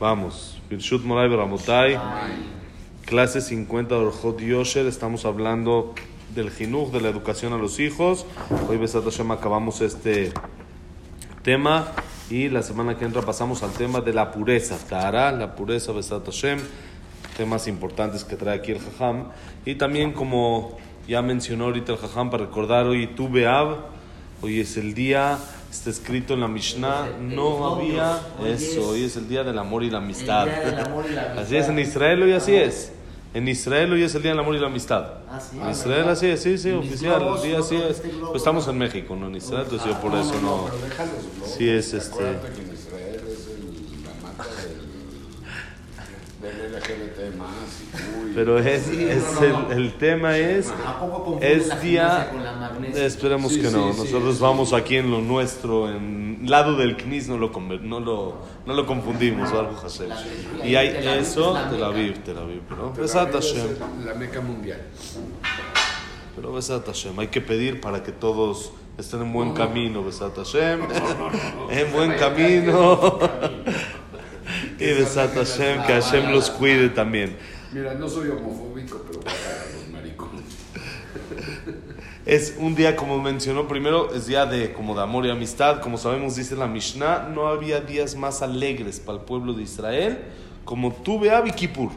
Vamos. Birshut Moray Beramotai. Clase 50 de Orjot Yosher. Estamos hablando del jinuj, de la educación a los hijos. Hoy, Besat Hashem, acabamos este tema. Y la semana que entra pasamos al tema de la pureza. Tahara, la pureza, Besat Hashem. Temas importantes que trae aquí el Jajam. Y también, como ya mencionó ahorita el Jajam, para recordar hoy Tu Beab. Hoy es el día está escrito en la Mishnah, no había eso, hoy es el día del amor y la amistad. Así es, en Israel hoy así es. En Israel hoy es el día del amor y la amistad. En Israel así es, sí, sí, oficial, el día así es. Pues estamos en México, no en Israel, entonces yo por eso no. Sí es este. Pero es, es el, el, tema es, es día, esperemos que no, nosotros vamos aquí en lo nuestro, en lado del Knis no lo, no lo, no lo confundimos, algo Y hay eso, Tel Aviv, Tel Aviv, pero Besat Hashem. La meca mundial. Pero Besat Hashem, hay que pedir para que todos estén en buen camino, Besat Hashem, en buen camino. Y Besat Hashem, que Hashem los cuide también. Mira, no soy homofóbico, pero para los maricones. Es un día, como mencionó primero, es día de como de amor y amistad. Como sabemos, dice la Mishnah, no había días más alegres para el pueblo de Israel como Tu Beab y Kippur.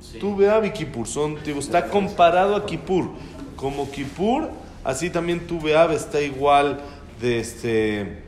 Sí. Tu Beab y Kippur. Son, digo, está comparado a Kippur. Como Kippur, así también Tu Beab está igual de, este,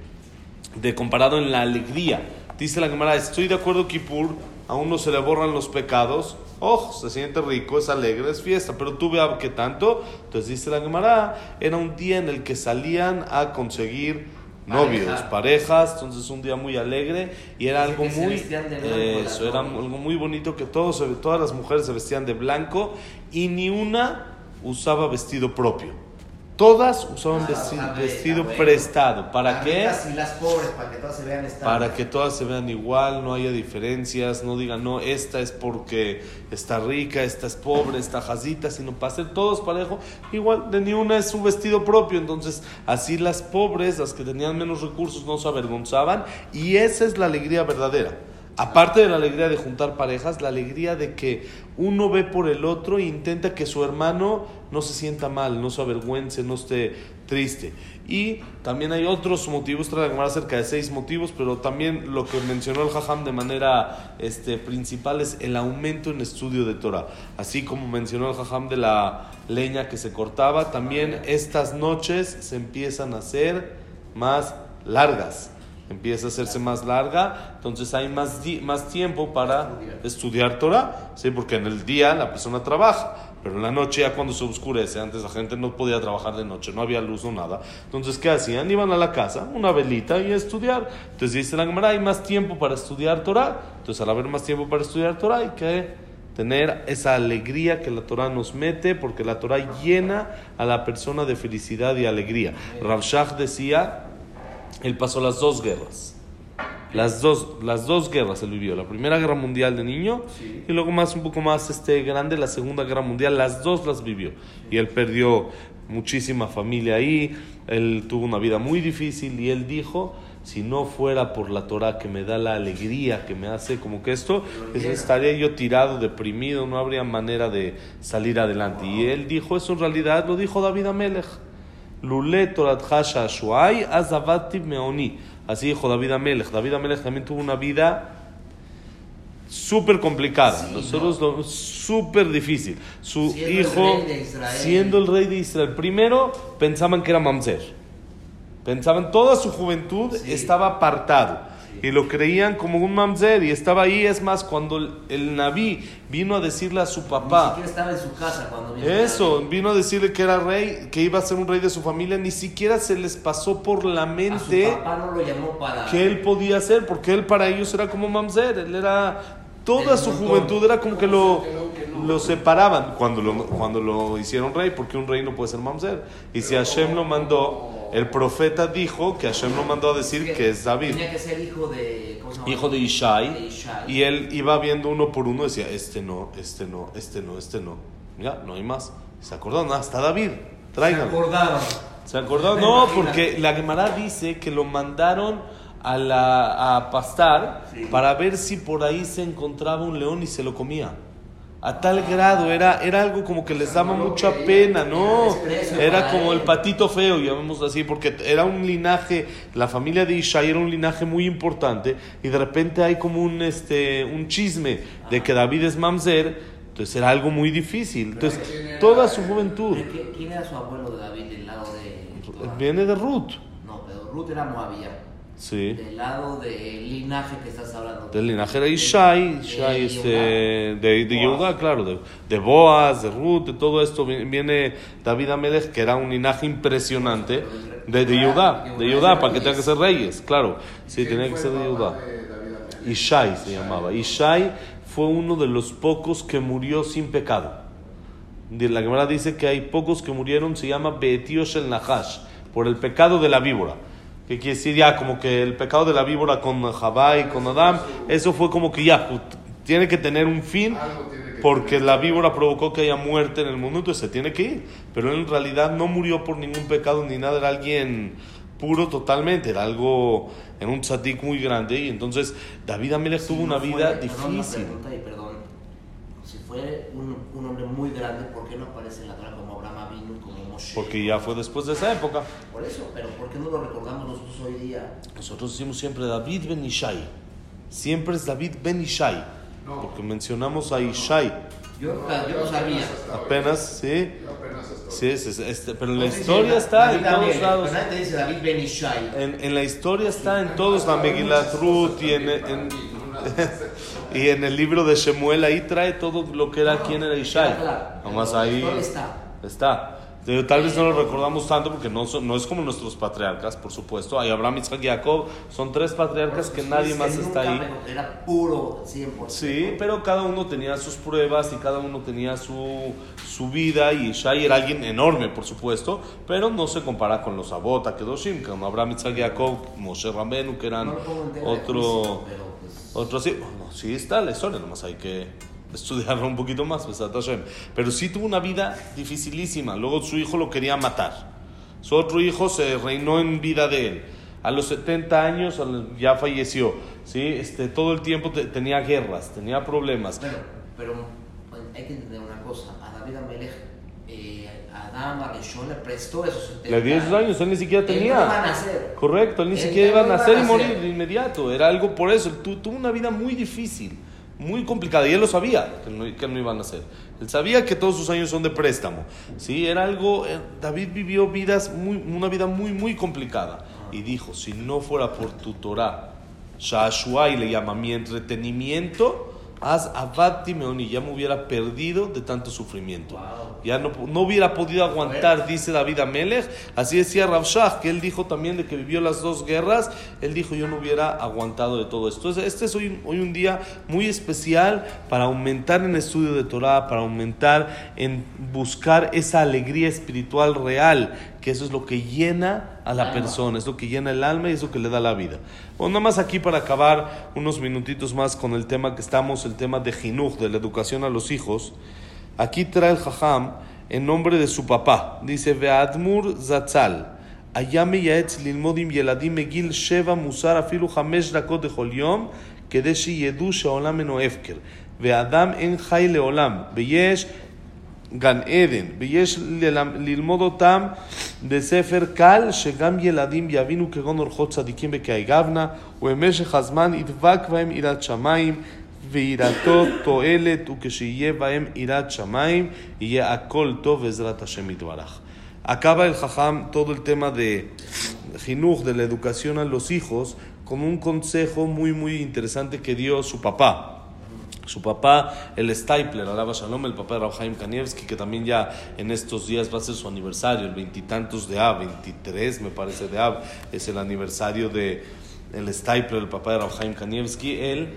de comparado en la alegría. Dice la Gemara, estoy de acuerdo Kippur, a uno se le borran los pecados, oh, se siente rico, es alegre, es fiesta, pero tú veas que tanto. Entonces dice la Gemara, era un día en el que salían a conseguir novios, Pareja. parejas, entonces un día muy alegre y era algo muy eh, eso era algo muy bonito que todos todas las mujeres se vestían de blanco y ni una usaba vestido propio. Todas usaban vestido, vestido prestado. ¿Para qué? Y las pobres, para que todas se vean Para que todas se vean igual, no haya diferencias, no digan, no, esta es porque está rica, esta es pobre, esta jazita, sino para ser todos parejo. Igual, de ni una es su vestido propio. Entonces, así las pobres, las que tenían menos recursos, no se avergonzaban. Y esa es la alegría verdadera. Aparte de la alegría de juntar parejas, la alegría de que uno ve por el otro e intenta que su hermano no se sienta mal, no se avergüence, no esté triste. Y también hay otros motivos, trae la cerca de seis motivos, pero también lo que mencionó el Jajam de manera este, principal es el aumento en estudio de Torah. Así como mencionó el Jajam de la leña que se cortaba, también estas noches se empiezan a hacer más largas empieza a hacerse más larga, entonces hay más, más tiempo para estudiar Torah, ¿sí? porque en el día la persona trabaja, pero en la noche ya cuando se oscurece, antes la gente no podía trabajar de noche, no había luz o nada, entonces ¿qué hacían? Iban a la casa, una velita y a estudiar, entonces dice la Gemara, hay más tiempo para estudiar Torah, entonces al haber más tiempo para estudiar Torah hay que tener esa alegría que la Torah nos mete, porque la Torah llena a la persona de felicidad y alegría. Rav Shach decía, él pasó las dos guerras. Las dos, las dos guerras él vivió. La primera guerra mundial de niño sí. y luego más un poco más este, grande la segunda guerra mundial. Las dos las vivió. Y él perdió muchísima familia ahí. Él tuvo una vida muy difícil y él dijo, si no fuera por la Torah que me da la alegría, que me hace como que esto, estaría yo tirado, deprimido, no habría manera de salir adelante. Y él dijo eso en realidad, lo dijo David Amelech. Así dijo David Amelech. David Amelech también tuvo una vida súper complicada. Sí, Nosotros no. súper difícil. Su siendo hijo, el siendo el rey de Israel, primero pensaban que era Mamzer. Pensaban toda su juventud Sí. estaba apartado. Y lo creían como un mamzer y estaba ahí. Es más, cuando el, el Naví vino a decirle a su Ni papá, siquiera estaba en su casa cuando vino eso, a- vino a decirle que era rey, que iba a ser un rey de su familia, ni siquiera se les pasó por la A su mente papá no lo llamó para. que él podía ser, porque él para ellos era como mamzer, él era toda El su montón. juventud era como que lo, lo separaban cuando lo, cuando lo hicieron rey, porque un rey no puede ser mamzer. Y si Hashem lo mandó, el profeta dijo que Hashem lo mandó a decir que es David. Tenía que ser hijo de. ¿cómo se hijo de De Ishai, y él iba viendo uno por uno, decía, este no, este no, este no, este no. Ya, no hay más. Se acordaron, ah, está David, Se tráiganlo. acordaron. ¿Se acordaron? Me No, porque la Gemara dice que lo mandaron a, la, a pastar Sí. para ver si por ahí se encontraba un león y se lo comía. A tal grado, era, era algo como que les daba No mucha pena, ¿no? Era como el patito feo, llamémoslo así, porque era un linaje, la familia de Ishai era un linaje muy importante y de repente hay como un, este, un chisme de que David es mamzer, entonces era algo muy difícil. Entonces, toda su juventud ¿De qué- ¿Quién era su abuelo de David del lado de viene de Ruth, No, pero Ruth era Moabía. Sí. Del lado del linaje que estás hablando. Del linaje era Ishai, De- Ishai de este, Yehudá. de, de Boaz. Yehudá, claro, de, de Boaz, de Ruth, de todo esto vi- viene David Amelech, que era un linaje impresionante de, de Yehudá, de Yehudá, para que tengan que ser reyes, claro, sí, ¿Quién tenía que ser de de Amelech? Ishai se llamaba. Ishai fue uno de los pocos que murió sin pecado. De- La Gemara dice que hay pocos que murieron, se llama Beetiosh el Nahash, por el pecado de la víbora. Que quiere decir ya como que el pecado de la víbora con Jabá y con Adán, eso fue como que ya, tiene que tener un fin, porque la víbora provocó que haya muerte en el mundo, entonces se tiene que ir. Pero él en realidad no murió por ningún pecado ni nada, era alguien puro totalmente, era algo, en un tzadik muy grande, y entonces David Amelech tuvo Si una no vida fue- perdón, una difícil. pregunta y perdón. Si fue un, un hombre muy grande, ¿por qué no aparece en la Torah como Abraham Avinu, como Moshe? Porque ya fue después de esa época. Por eso, pero ¿por qué no lo recordamos hoy día? Nosotros decimos siempre David ben Ishai. Siempre es David ben Ishai. No. Porque mencionamos a Ishai. Yo, No, yo no sabía. Apenas, sí. Apenas. Sí, es- es- este, pero en la historia está en todos lados. En, la historia está en todos, la Megilat Ruth y en, en- y en el libro de Shemuel, ahí trae todo lo que era, quién era Ishai. Pero ahí ¿dónde está? está. Pero Tal vez no lo recordamos tanto porque no, son- no es como nuestros patriarcas, por supuesto. Hay Abraham, Isaac y Jacob. Son tres patriarcas que nadie más que está ahí. Era puro 100%. Sí, pero cada uno tenía sus pruebas y cada uno tenía su, su vida y Shai era alguien enorme, por supuesto, pero no se compara con los Abota, Kedoshim, como Abraham, Isaac y Jacob, Moshe Rambenu, que eran No otro, pero pues, otro sí, bueno, sí está la historia, nomás hay que estudiarlo un poquito más, pero sí tuvo una vida dificilísima, luego su hijo lo quería matar, su otro hijo se reinó en vida de él, a los 70 años ya falleció, ¿sí? este, todo el tiempo te- tenía guerras, tenía problemas, pero bueno, hay que entender una cosa. A David Amelech, eh, Adam Arishon le prestó esos 70 le dio esos años, él ni siquiera Él no tenía. iba a nacer. Correcto, él ni Él siquiera iba a nacer y morir de inmediato. Era algo por eso. Él tuvo una vida muy difícil, muy complicada. Y él lo sabía, que no, que no iba a nacer. Él sabía que todos sus años son de préstamo. ¿sí? Era algo. eh, David vivió vidas muy, una vida muy, muy complicada. Y dijo: si no fuera por tu Torah, Shashuai le llama mi entretenimiento. Haz abati meoni, ya me hubiera perdido de tanto sufrimiento. Wow. Ya no, no hubiera podido aguantar, dice David Amelech. Así decía Rav Shach, que él dijo también de que vivió las dos guerras. Él dijo, yo no hubiera aguantado de todo esto. Entonces, este es hoy, hoy un día muy especial para aumentar en estudio de Torah, para aumentar en buscar esa alegría espiritual real, que eso es lo que llena a la Alma. persona, es lo que llena el alma y es lo que le da la vida. Bueno, nada más aquí para acabar unos minutitos más con el tema que estamos, el tema de Jinuj, de la educación a los hijos. Aquí trae el Jajam en nombre de su papá. Dice, Ve'admur Zatzal. היה מייעץ ללמוד עם ילדים מגיל שבע מוסר אפילו חמש דקות לכל יום, כדי שידעו שהעולם אינו הפקר. ואדם אין חי לעולם, ויש גן עדן, ויש ללמ- ללמוד אותם בספר קל, שגם ילדים יבינו כגון אורחות צדיקים וכהגבנה, ובמשך הזמן ידבק בהם יראת שמיים, ויראתו תועלת, וכשיהיה בהם יראת שמיים, יהיה הכל טוב בעזרת השם יתברך. Acaba el Jajam todo el tema de Jinuj, de la educación a los hijos, con un consejo muy, muy interesante que dio su papá. Su papá, el Stapler, alaba Shalom, el papá de Haim Kanievski, que también ya en estos días va a ser su aniversario, el veintitantos de Av, 23 me parece de Av, es el aniversario de el Stapler, el papá de Haim Kanievski. Él,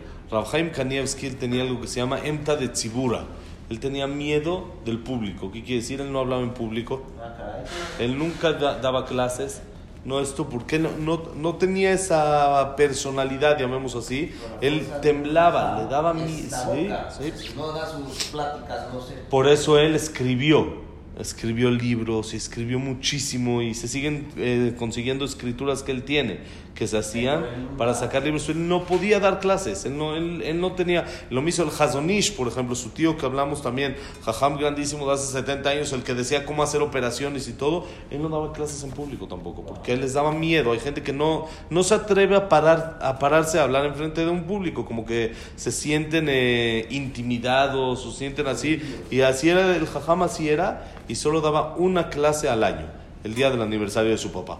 Haim Kanievski, él tenía algo que se llama Emta de Tzibura. Él tenía miedo del público. ¿Qué quiere decir? Él no hablaba en público. Ah. Él nunca da- daba clases. No, esto, porque no, no, no tenía esa personalidad, llamemos así. Él temblaba, le daba Sí, boca. sí. No da sus pláticas, no sé. Por eso él escribió, escribió libros y escribió muchísimo y se siguen eh, consiguiendo escrituras que él tiene, que se hacían para sacar libros. Él no podía dar clases, él no, él, él no tenía. Lo mismo el Hazonish, por ejemplo, su tío que hablamos también, Jajam grandísimo de hace 70 años, el que decía cómo hacer operaciones y todo, él no daba clases en público tampoco, porque él les daba miedo. Hay gente que no, no se atreve a, parar, a pararse a hablar en frente de un público, como que se sienten eh, intimidados o sienten así. Y así era, el Jajam así era, y solo daba una clase al año, el día del aniversario de su papá.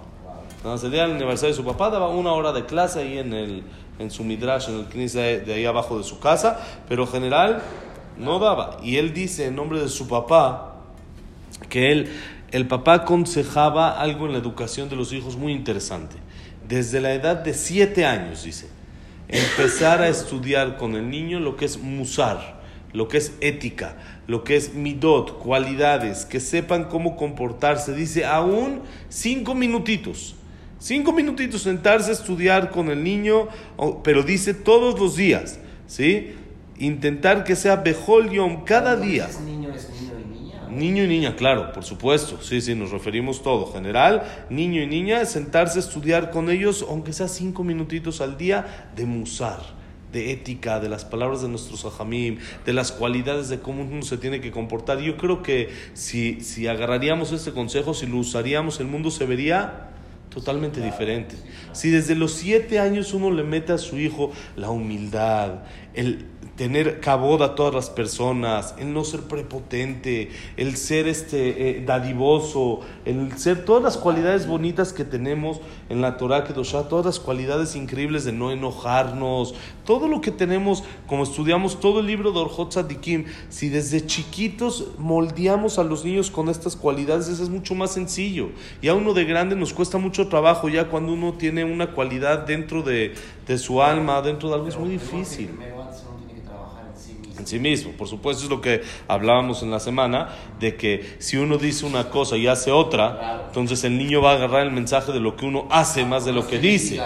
Entonces, el día del aniversario de su papá daba una hora de clase ahí en, el, en su midrash, en el knis de ahí abajo de su casa, pero en general no daba. Y él dice en nombre de su papá que él, el papá aconsejaba algo en la educación de los hijos muy interesante. Desde la edad de siete años, dice, empezar a estudiar con el niño lo que es musar, lo que es ética, lo que es midot, cualidades, que sepan cómo comportarse. Dice, aún cinco minutitos. Cinco minutitos sentarse a estudiar con el niño, pero dice todos los días, ¿sí? Intentar que sea Bejol Yom cada día. dices niño es niño y niña. Niño y niña, claro, por supuesto. Sí, sí, nos referimos todo. General, niño y niña, sentarse a estudiar con ellos, aunque sea cinco minutitos al día, de musar, de ética, de las palabras de nuestros ajamim, de las cualidades de cómo uno se tiene que comportar. Yo creo que si, si agarraríamos este consejo, si lo usaríamos, el mundo se vería totalmente diferente. Si desde los siete años uno le mete a su hijo la humildad, el tener cabod a todas las personas, el no ser prepotente, el ser este eh, dadivoso, el ser todas las cualidades bonitas que tenemos en la Torah Kedoshá, todas las cualidades increíbles de no enojarnos, todo lo que tenemos, como estudiamos todo el libro de Orjot Tzadikim, si desde chiquitos moldeamos a los niños con estas cualidades, eso es mucho más sencillo. Y a uno de grande nos cuesta mucho trabajo, ya cuando uno tiene una cualidad dentro de, de su alma, dentro de algo, es muy difícil Primero antes uno tiene que trabajar en sí mismo. Por supuesto, es lo que hablábamos en la semana, de que si uno dice una cosa y hace otra, entonces el niño va a agarrar el mensaje de lo que uno hace más de lo que dice.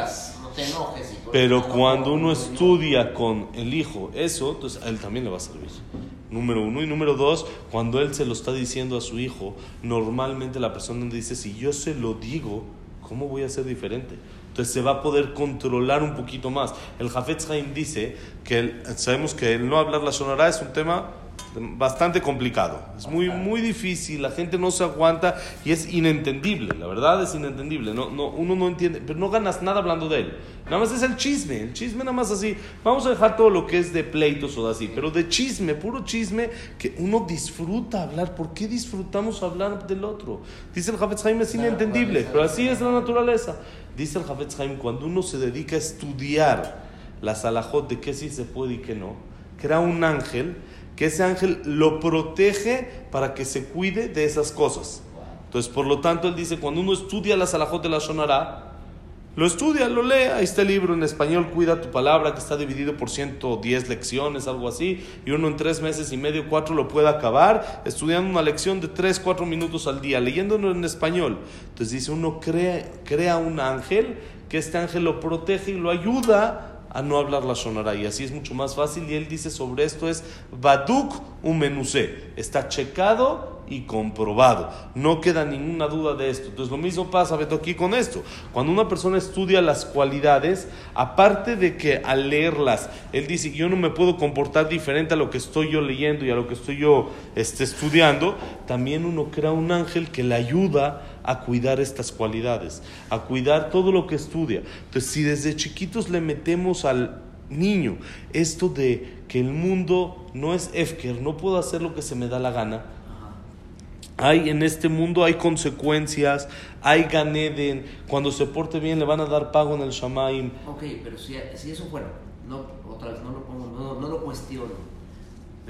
Pero cuando no, uno no, estudia con el hijo eso, entonces a él también le va a servir. Número uno. Y número dos, cuando él se lo está diciendo a su hijo, normalmente la persona dice, si yo se lo digo, ¿cómo voy a ser diferente? Entonces se va a poder controlar un poquito más. El Jafetz Haim dice que sabemos que el no hablar la sonará es un tema bastante complicado. Es muy, muy difícil, la gente no se aguanta y es inentendible, la verdad es inentendible. No, no, uno no entiende, pero no ganas nada hablando de él. Nada más es el chisme, el chisme nada más así. Vamos a dejar todo lo que es de pleitos o de así, pero de chisme, puro chisme, que uno disfruta hablar. ¿Por qué disfrutamos hablar del otro? Dice el Jafetz Haim, es inentendible, pero así es la naturaleza. Dice el Jafetz Haim, cuando uno se dedica a estudiar las alajot de qué sí se puede y qué no, crea un ángel, que ese ángel lo protege para que se cuide de esas cosas. Entonces, por lo tanto, él dice, cuando uno estudia las alajot de la Shonara, lo estudia, lo lee. Ahí está el libro en español, Cuida tu palabra, que está dividido por 110 lecciones, algo así. Y uno en tres meses y medio, cuatro, lo puede acabar estudiando una lección de tres, cuatro minutos al día, leyéndolo en español. Entonces dice, uno crea, crea un ángel, que este ángel lo protege y lo ayuda a no hablar la sonora y así es mucho más fácil y él dice sobre esto es Baduk Umenuse, está checado y comprobado, no queda ninguna duda de esto. Entonces lo mismo pasa, Beto, aquí con esto. Cuando una persona estudia las cualidades, aparte de que al leerlas, él dice, yo no me puedo comportar diferente a lo que estoy yo leyendo y a lo que estoy yo este, estudiando, también uno crea un ángel que le ayuda a cuidar estas cualidades, a cuidar todo lo que estudia. Entonces, si desde chiquitos le metemos al niño esto de que el mundo no es Efker, no puedo hacer lo que se me da la gana, hay en este mundo hay consecuencias, hay ganeden, cuando se porte bien le van a dar pago en el Shamaim. Ok, pero si, si eso fuera, no, otra vez no lo pongo, no, no lo cuestiono.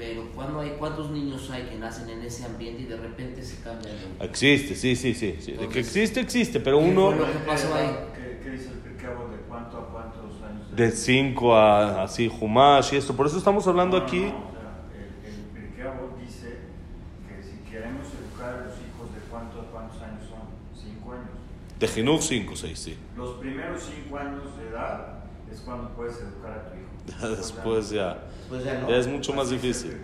Pero cuando hay, ¿cuántos niños hay que nacen en ese ambiente y de repente se cambian? Existe, sí, sí, sí, sí. De que Entonces, existe, existe, pero ¿qué uno lo que pasó ahí? ¿Qué, qué dice el Pirkeabo de cuánto a cuántos años? de 5 a así, Humash y esto. Por eso estamos hablando No, no, aquí. no, o sea, el, el dice que si queremos educar a los hijos de cuánto a cuántos años son, cinco años. De Jinuj 5, 6, sí. Los primeros cinco años de edad es cuando puedes educar a tu hijo. Después ya. Pues ya no. Ya es mucho más difícil.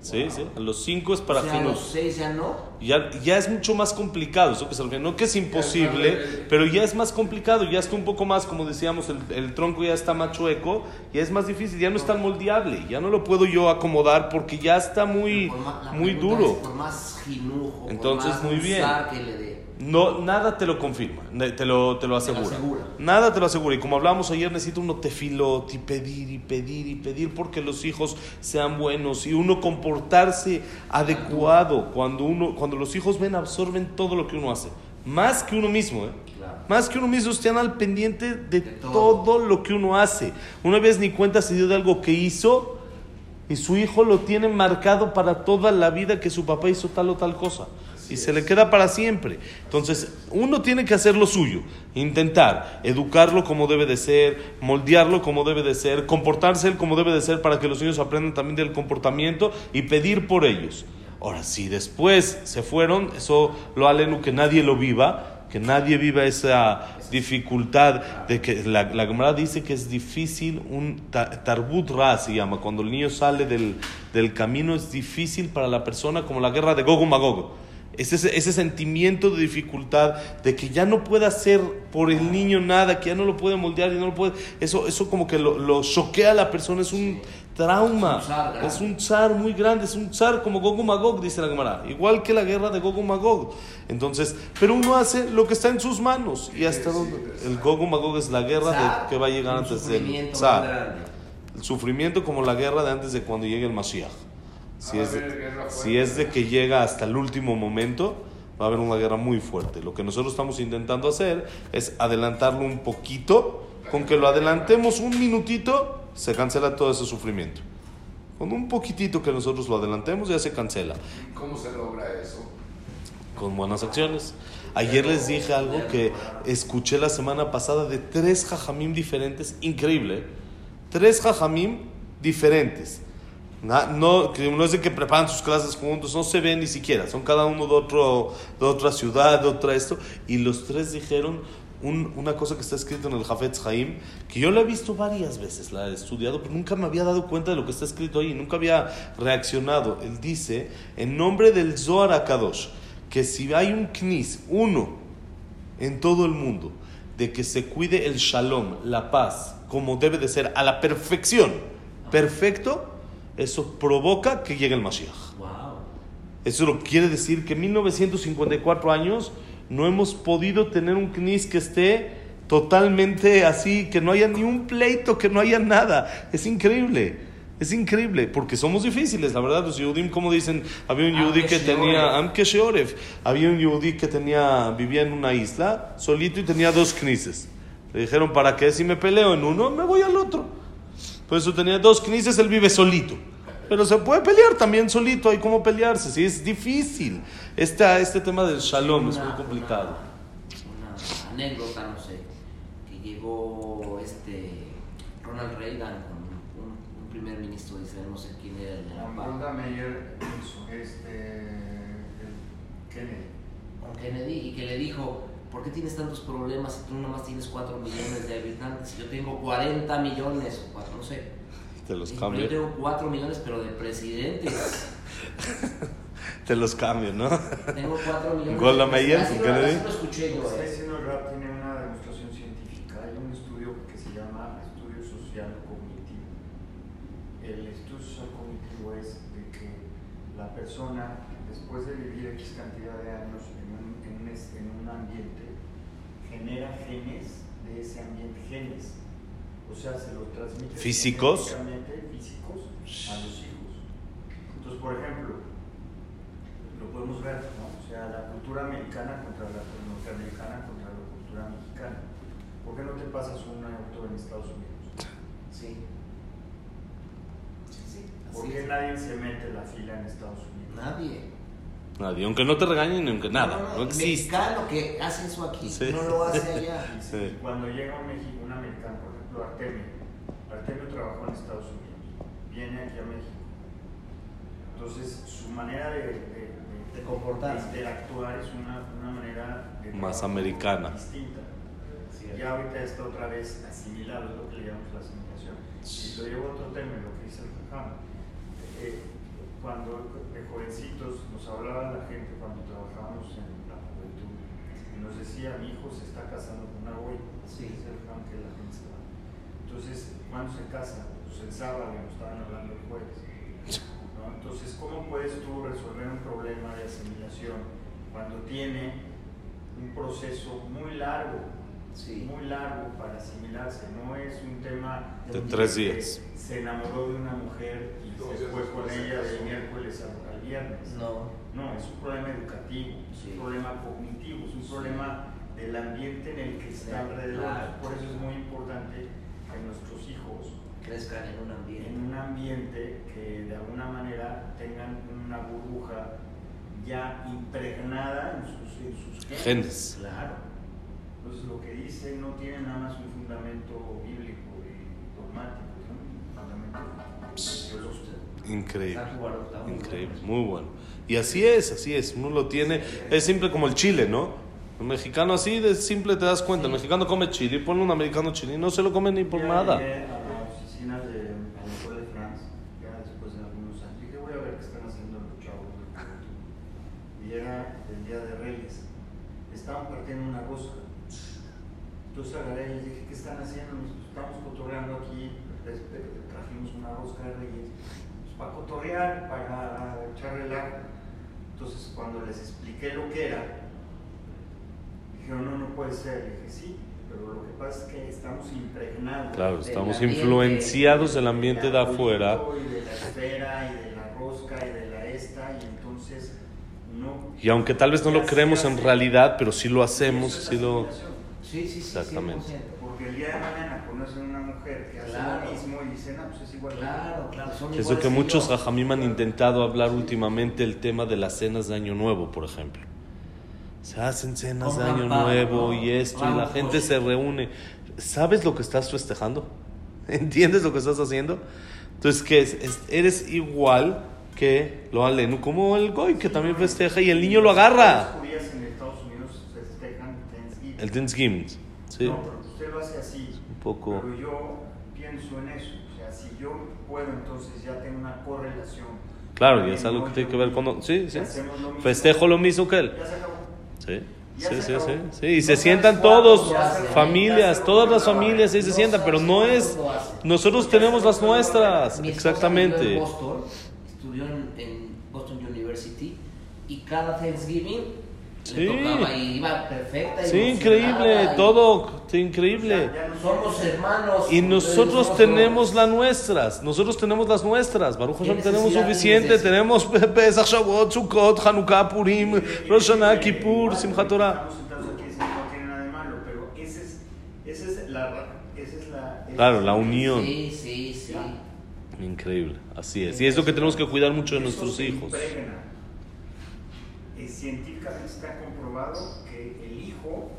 Sí, sí. A los 5 es para o sea, a los. 6 ya no. Ya, ya es mucho más complicado, eso que se refiere. No que es imposible, pero ya es más complicado, ya está un poco más, como decíamos, el, el tronco ya está más chueco, ya es más difícil, ya no es tan moldeable, ya no lo puedo yo acomodar porque ya está muy, la muy duro. por más jinujo, Entonces, por más muy bien. que le dé. No, nada te lo confirma, te lo, te lo asegura. asegura. Nada te lo asegura. Y como hablábamos ayer, necesita uno tefilot y pedir y pedir y pedir porque los hijos sean buenos y uno comportarse adecuado. Cuando, uno, cuando los hijos ven, absorben todo lo que uno hace. Más que uno mismo, ¿eh? Claro. Más que uno mismo, estén al pendiente de, De todo. todo. lo que uno hace. Una vez ni cuenta se dio de algo que hizo y su hijo lo tiene marcado para toda la vida que su papá hizo tal o tal cosa. y se le queda para siempre. Entonces, uno tiene que hacer lo suyo, intentar educarlo como debe de ser, moldearlo como debe de ser, comportarse él como debe de ser para que los niños aprendan también del comportamiento y pedir por ellos. Ahora, si después se fueron, eso lo aleno que nadie lo viva, que nadie viva esa dificultad de que la, la Gemara dice que es difícil un ta- tarbut ra se llama. Cuando el niño sale del, del camino es difícil para la persona como la guerra de Gogo Magogo ese, ese sentimiento de dificultad de que ya no puede hacer por el niño nada que ya no lo puede moldear y no lo puede eso eso como que lo choquea a la persona es un trauma Es un zar muy grande, es un zar como Gog y Magog, dice la Gemara, igual que la guerra de Gog y Magog. Entonces, pero uno hace lo que está en sus manos y hasta donde el Gog y Magog es la guerra de, que va a llegar antes del zar. El sufrimiento como la guerra de antes de cuando llegue el Mashiach. Si Va a es, de, si es de que llega hasta el último momento, va a haber una guerra muy fuerte. Lo que nosotros estamos intentando hacer es adelantarlo un poquito. Con que lo adelantemos un minutito, se cancela todo ese sufrimiento. Con un poquitito que nosotros lo adelantemos, ya se cancela. ¿Y ¿Cómo se logra eso? Con buenas acciones. Ayer les dije algo que escuché la semana pasada de tres jajamim diferentes, increíble. ¿eh? Tres jajamim diferentes. No, no es de que preparan sus clases juntos, no se ven ni siquiera, son cada uno de, otro, de otra ciudad, de otra esto, y los tres dijeron un- una cosa que está escrito en el Jafetz Haim, que yo la he visto varias veces, la he estudiado, pero nunca me había dado cuenta de lo que está escrito ahí, nunca había reaccionado. Él dice, en nombre del Zohar Akadosh, que si hay un knis, uno, en todo el mundo, de que se cuide el shalom, la paz, como debe de ser, a la perfección, perfecto, eso provoca que llegue el Mashiach. Wow. Eso lo quiere decir que en 1954 años no hemos podido tener un knis que esté totalmente así, que no haya ni un pleito, que no haya nada. Es increíble. Es increíble, porque somos difíciles, la verdad. Los Yehudim, como dicen, había un Am Yehudi que tenía, Kesheoref. había un Yehudi que tenía, vivía en una isla, solito y tenía dos knises. Le dijeron, ¿para qué? Si me peleo en uno, me voy al otro. Por eso tenía dos knises, él vive solito. Pero se puede pelear también solito, hay como pelearse, sí, es difícil. Este, este tema del shalom es muy Una- complicado. Una, una anécdota, no sé, que llegó este Ronald Reagan con un, un primer ministro de Israel, no sé quién era el de la Meir hizo este, Kennedy. con Kennedy y que le dijo, ¿por qué tienes tantos problemas si tú nomás tienes 4 millones de habitantes? Yo tengo 40 millones o 4, no sé. Te los cambio. Yo tengo 4 millones, pero de presidentes. Te los cambio, ¿no? Tengo 4 millones. Golda de Meir, Así con lo- escuché yo. Está eh. diciendo el rap tiene una demostración científica. Hay un estudio que se llama estudio social cognitivo. El estudio social cognitivo es de que la persona, después de vivir X cantidad de años en un, en un, en un ambiente, genera genes de ese ambiente, genes. O sea, se los transmite ¿Físicos? físicos a los hijos. Entonces, por ejemplo, lo podemos ver, ¿no? O sea, la cultura americana contra la norteamericana contra la cultura mexicana. ¿Por qué no te pasas un auto en Estados Unidos? Sí. Sí, sí. ¿Por qué nadie se mete la fila en Estados Unidos? Nadie. Nadie, aunque no te regañen, aunque nada, No, no, no el existe. mexicano que hace eso aquí, Sí. no lo hace allá. Sí. Cuando llega un, México, un americano, ejemplo, Artemio, Artemio trabajó en Estados Unidos, viene aquí a México. Entonces, su manera de, de- de- De comportarse. de interactuar es una, una manera de Más americana. distinta. Ya ahorita está otra vez asimilado, es lo que le llamamos la asimilación. Y lo llevo a otro tema, lo que dice el Jajam. Eh, cuando de jovencitos nos hablaba la gente cuando trabajábamos en la juventud y nos decía, mi hijo se está casando con una güey. Sí. Es el que la gente. Entonces, ¿cuándo se casa? Pues el sábado, nos estaban hablando el jueves. ¿no? Entonces, ¿cómo puedes tú resolver un problema de asimilación cuando tiene un proceso muy largo, Sí. muy largo para asimilarse? No es un tema De tres días. Se enamoró de una mujer y Dos se fue con ella del miércoles al, al viernes. No. No, es un problema educativo, es Sí. un problema cognitivo, es un problema del ambiente en el que está Sí, alrededor. claro. Por eso es muy importante que nuestros hijos Crezcan en un ambiente. en un ambiente que de alguna manera tengan una burbuja ya impregnada en sus, en sus Genes. Claro. Entonces lo que dice no tiene nada más un fundamento bíblico y dogmático, tiene un fundamento teológico. Increíble. Increíble, bueno. muy bueno. Y así es, así es. Uno lo tiene. Es simple como el chile, ¿no? El mexicano así de simple te das cuenta. El mexicano come chile y ponle un americano chile y no se lo come ni por nada. llegué a la oficina de Escuela de France, ya después de algunos años. Dije, voy a ver qué están haciendo los chavos. juventud. Y era el día de Reyes. Estaban partiendo una rosca. Entonces agarré y les dije, ¿qué están haciendo? "Pues estamos cotorreando aquí, trajimos una rosca de Reyes. Pues para cotorrear, para echar relajo. Entonces cuando les expliqué lo que era, dijeron, no, no puede ser. Le dije, sí, pero lo que pasa es que estamos impregnados. Claro, Del estamos ambiente. influenciados del ambiente de del afuera. Y de la esfera, y de la rosca, y de la esta, y entonces no. Y aunque tal vez no lo creemos en realidad, pero sí lo hacemos, sí lo... Sí, sí, sí. Exactamente. 100%. Porque el día de mañana conocen una mujer que hace Claro. lo mismo y dicen, ah, pues es igual. que yo". Claro, claro. Son Es lo que muchos rajamim han intentado hablar últimamente, el tema de las cenas de Año Nuevo, por ejemplo. Se hacen cenas de Año Nuevo y esto, y la gente pues. se reúne. ¿Sabes lo que estás festejando? ¿Entiendes lo que estás haciendo? Entonces, ¿qué es? Es- Eres igual que lo alenu, como el goy, que también festeja y el niño lo agarra. Las judías en Estados Unidos festejan Thanksgiving. El Thanksgiving, ¿sí? No, pero usted lo hace así. Un poco... Pero yo pienso en eso. O sea, si yo puedo, entonces ya tengo una correlación. Claro, y es algo que tiene que ver con... Sí, sí. Lo. Festejo lo mismo que él. Ya se acabó. Sí, sí, sí, sí, sí. Y se sientan todos, familias, todas las familias ahí se sientan, pero no es... Nosotros tenemos las nuestras, exactamente. Boston, estudió en Boston University y cada Thanksgiving Sí. le tocaba y iba perfecta. Sí, increíble, y todo, sí, increíble. Ya no Somos hermanos. Y nosotros somos tenemos brothers. las nuestras, nosotros tenemos las nuestras. Baruch ¿Qué Hashem, tenemos suficiente, tenemos Pesach, Shavuot, Sukkot, Hanukkah, Purim, Rosh Hashanah, Kippur, Simchat Torah. Claro, la unión. Sí, sí, sí. Increíble, así es. Y es lo que tenemos que cuidar mucho de nuestros hijos. Eh, científicamente está comprobado que el hijo,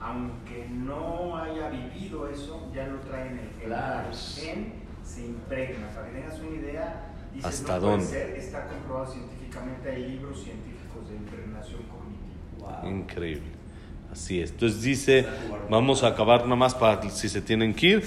aunque no haya vivido eso, ya lo trae en el gen. Claro. El gen se impregna. Para que tengas una idea, dices, ¿Hasta no puede dónde? ser, está comprobado científicamente, hay libros científicos de impregnación cognitiva. Wow. Increíble. Así es. Entonces dice, vamos a acabar nada más para si se tienen que ir.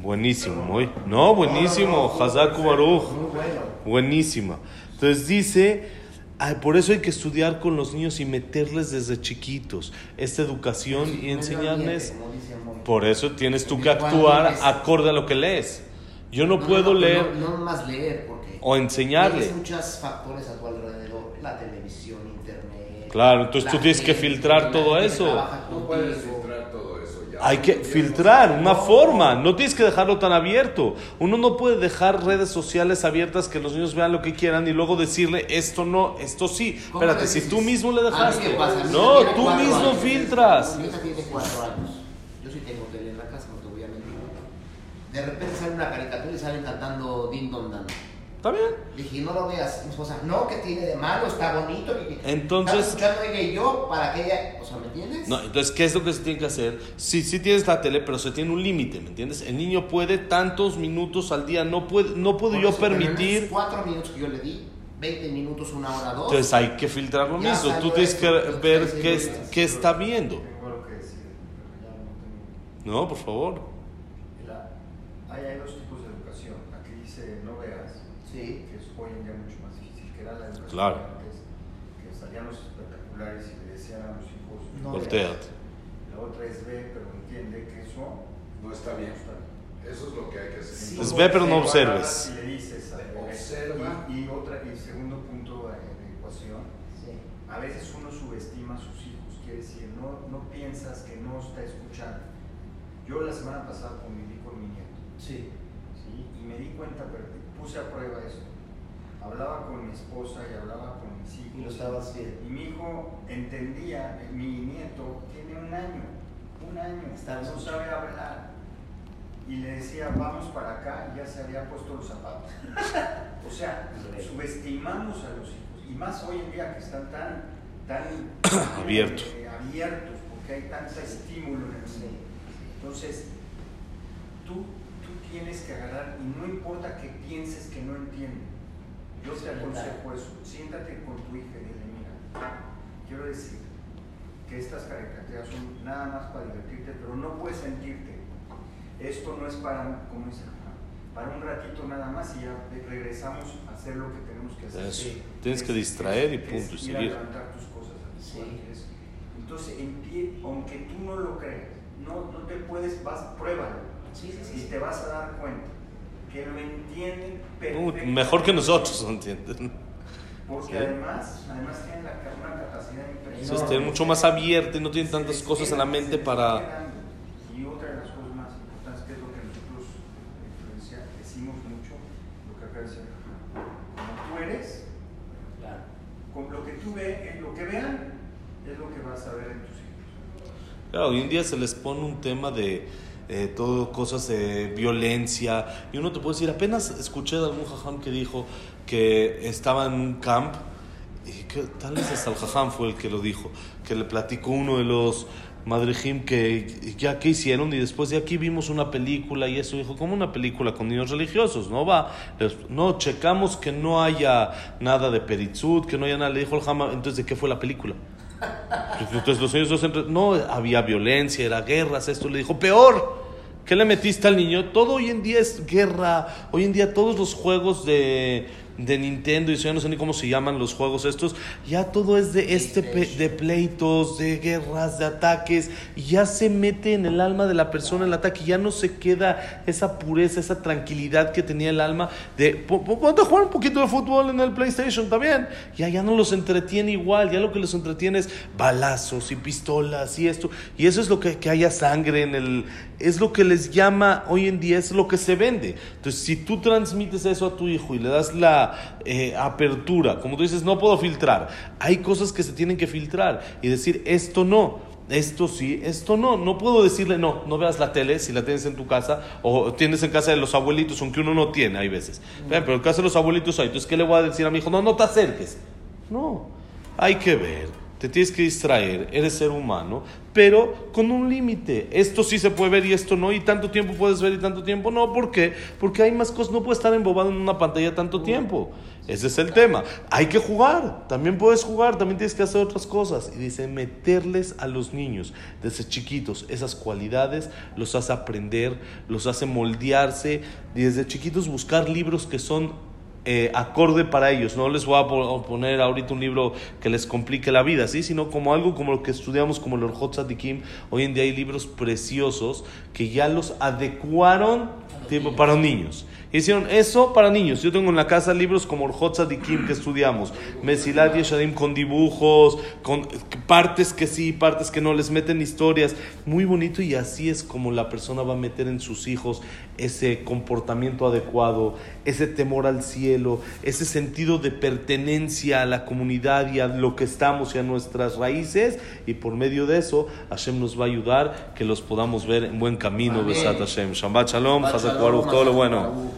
Buenísimo, muy. No, buenísimo. Hazaku Baruch. Muy bueno. Buenísima. Entonces dice, ay, por eso hay que estudiar con los niños y meterles desde chiquitos esta educación Sí, y enseñarles. ambiente. Por eso tienes tú que actuar acorde a lo que lees. Yo no, No, puedo no, leer No, no más leer, porque. o enseñarle. Tienes muchos factores a tu alrededor: la televisión, internet. Claro, entonces tú tienes que filtrar todo eso. No puedes contigo. filtrar todo eso ya. Hay que filtrar una forma, no tienes que dejarlo tan abierto. Uno no puede dejar redes sociales abiertas que los niños vean lo que quieran y luego decirle esto no, esto sí. ¿Cómo Espérate, si tú mismo le dejaste. pasa, No, tú mismo años. filtras. Mi hija tiene cuatro años. Yo sí tengo tele en la casa, no te voy a mentir. De repente sale una caricatura y salen cantando Ding Dong Dan. ¿Está bien? Dije, no lo veas, mi esposa. No, que tiene de malo, está bonito. Y, Entonces- escuchando y yo para que ella. O sea, ¿me entiendes? No, entonces, ¿qué es lo que se tiene que hacer? Sí, sí tienes la tele, pero se tiene un límite, ¿me entiendes? El niño puede tantos minutos al día, no, puede, no puedo yo eso, pero en permitir. esos cuatro minutos que yo le di, 20 minutos, una hora, dos. Entonces hay que filtrar lo mismo. Tú tienes esto, que ver qué, es- qué está viendo. No por favor. Ahí hay dos tipos de educación. Aquí dice no veas. Sí. que es hoy en día mucho más difícil, que era la educación Claro. antes, que salían los espectaculares y le decían a los hijos, No. Volteate. La otra es B, pero entiende que eso No está bien. no está bien. Eso es lo que hay que hacer. Sí. Es ve, pero no observes. Y le dices. Observa. Y, y otra, y el segundo punto de, de ecuación, Sí. a veces uno subestima a sus hijos, quiere decir, no, no piensas que no está escuchando. Yo la semana pasada conviví con mi nieto, Sí. ¿sí? y me di cuenta, pero puse a prueba esto. Hablaba con mi esposa y hablaba con mis hijos. Y lo estabas viendo. Y mi hijo entendía, mi nieto tiene un año, un año, Estaba no sabe hablar. Y le decía, vamos para acá, y ya se había puesto los zapatos. o sea, subestimamos a los hijos, y más hoy en día que están tan, tan Abiertos. eh, abiertos, porque hay tanto estímulo en el mundo. Entonces, tú tienes que agarrar, y no importa que pienses que no entiende. Yo te aconsejo eso. Siéntate con tu hija y dile, mira, quiero decir que estas caricaturas son nada más para divertirte, pero no puedes sentirte. Esto no es para, un- como dice para un ratito nada más y ya regresamos a hacer lo que tenemos que hacer. Sí. Tienes que Es- distraer y punto, y es ir a seguir. levantar tus cosas Sí. Entonces, en pie, aunque tú no lo creas, no, no te puedes, vas, pruébalo. Sí, sí, sí, Y sí. te vas a dar cuenta que lo entienden Uh, perfectamente. mejor que nosotros, ¿no entienden? Porque Sí. además, además tienen la, una capacidad impresionante. está mucho más abierto y no tienen Se tantas les cosas en la mente se para... Y otra de las cosas más importantes, que es lo que nosotros decimos mucho, lo que acaba de decir, como tú eres, Claro. con lo que tú ves, lo que vean, es lo que vas a ver en tus hijos. Claro, hoy en día se les pone un tema de eh, todo cosas de violencia y uno te puede decir, apenas escuché de algún jajam que dijo que estaba en un camp y que tal vez hasta el jajam fue el que lo dijo, que le platicó uno de los madrijim que ya que hicieron y después de aquí vimos una película y eso dijo, como una película con niños religiosos, no va, no, checamos que no haya nada de peritzut, que no haya nada, le dijo el jajam, entonces ¿de qué fue la película? Entonces los niños no había violencia, era guerras, esto le dijo, peor. ¿Qué le metiste al niño? Todo hoy en día es guerra. Hoy en día todos los juegos de, de Nintendo y yo no sé ni cómo se llaman los juegos estos, ya todo es de este pe- de pleitos, de guerras, de ataques, ya se mete en el alma de la persona el ataque, ya no se queda esa pureza, esa tranquilidad que tenía el alma de po- po- ponte a jugar un poquito de fútbol en el PlayStation también. Ya ya no los entretiene igual, ya lo que los entretiene es balazos y pistolas y esto, y eso es lo que, que haya sangre en el es lo que les llama hoy en día, es lo que se vende. Entonces, si tú transmites eso a tu hijo y le das la eh, apertura, como tú dices, no puedo filtrar, hay cosas que se tienen que filtrar y decir, esto no. Esto sí, esto no. No puedo decirle, no, no veas la tele si la tienes en tu casa o tienes en casa de los abuelitos, aunque uno no tiene, hay veces. Pero en casa de los abuelitos hay. Entonces, ¿qué le voy a decir a mi hijo? No, no te acerques. No, hay que ver. Te tienes que distraer, eres ser humano, pero con un límite. Esto sí se puede ver y esto no, y tanto tiempo puedes ver y tanto tiempo no. ¿Por qué? Porque hay más cosas, no puedes estar embobado en una pantalla tanto tiempo. Ese es el tema. Hay que jugar, también puedes jugar, también tienes que hacer otras cosas. Y dice, meterles a los niños desde chiquitos esas cualidades, los hace aprender, los hace moldearse, y desde chiquitos buscar libros que son eh, acorde para ellos. No les voy a po- poner ahorita un libro que les complique la vida, ¿sí? sino como algo como lo que estudiamos, como el Orjot Tzadikim. Hoy en día hay libros preciosos que ya los adecuaron tipo, para niños. Hicieron eso para niños. Yo tengo en la casa libros como Orjot Tzadikim que estudiamos, Mesilat Yeshadim con dibujos, con partes que sí, partes que no, les meten historias. Muy bonito y así es como la persona va a meter en sus hijos ese comportamiento adecuado, ese temor al cielo, ese sentido de pertenencia a la comunidad y a lo que estamos y a nuestras raíces. Y por medio de eso, Hashem nos va a ayudar que los podamos ver en buen camino. Besat Hashem. Shabbat Shalom, Hazak todo lo bueno.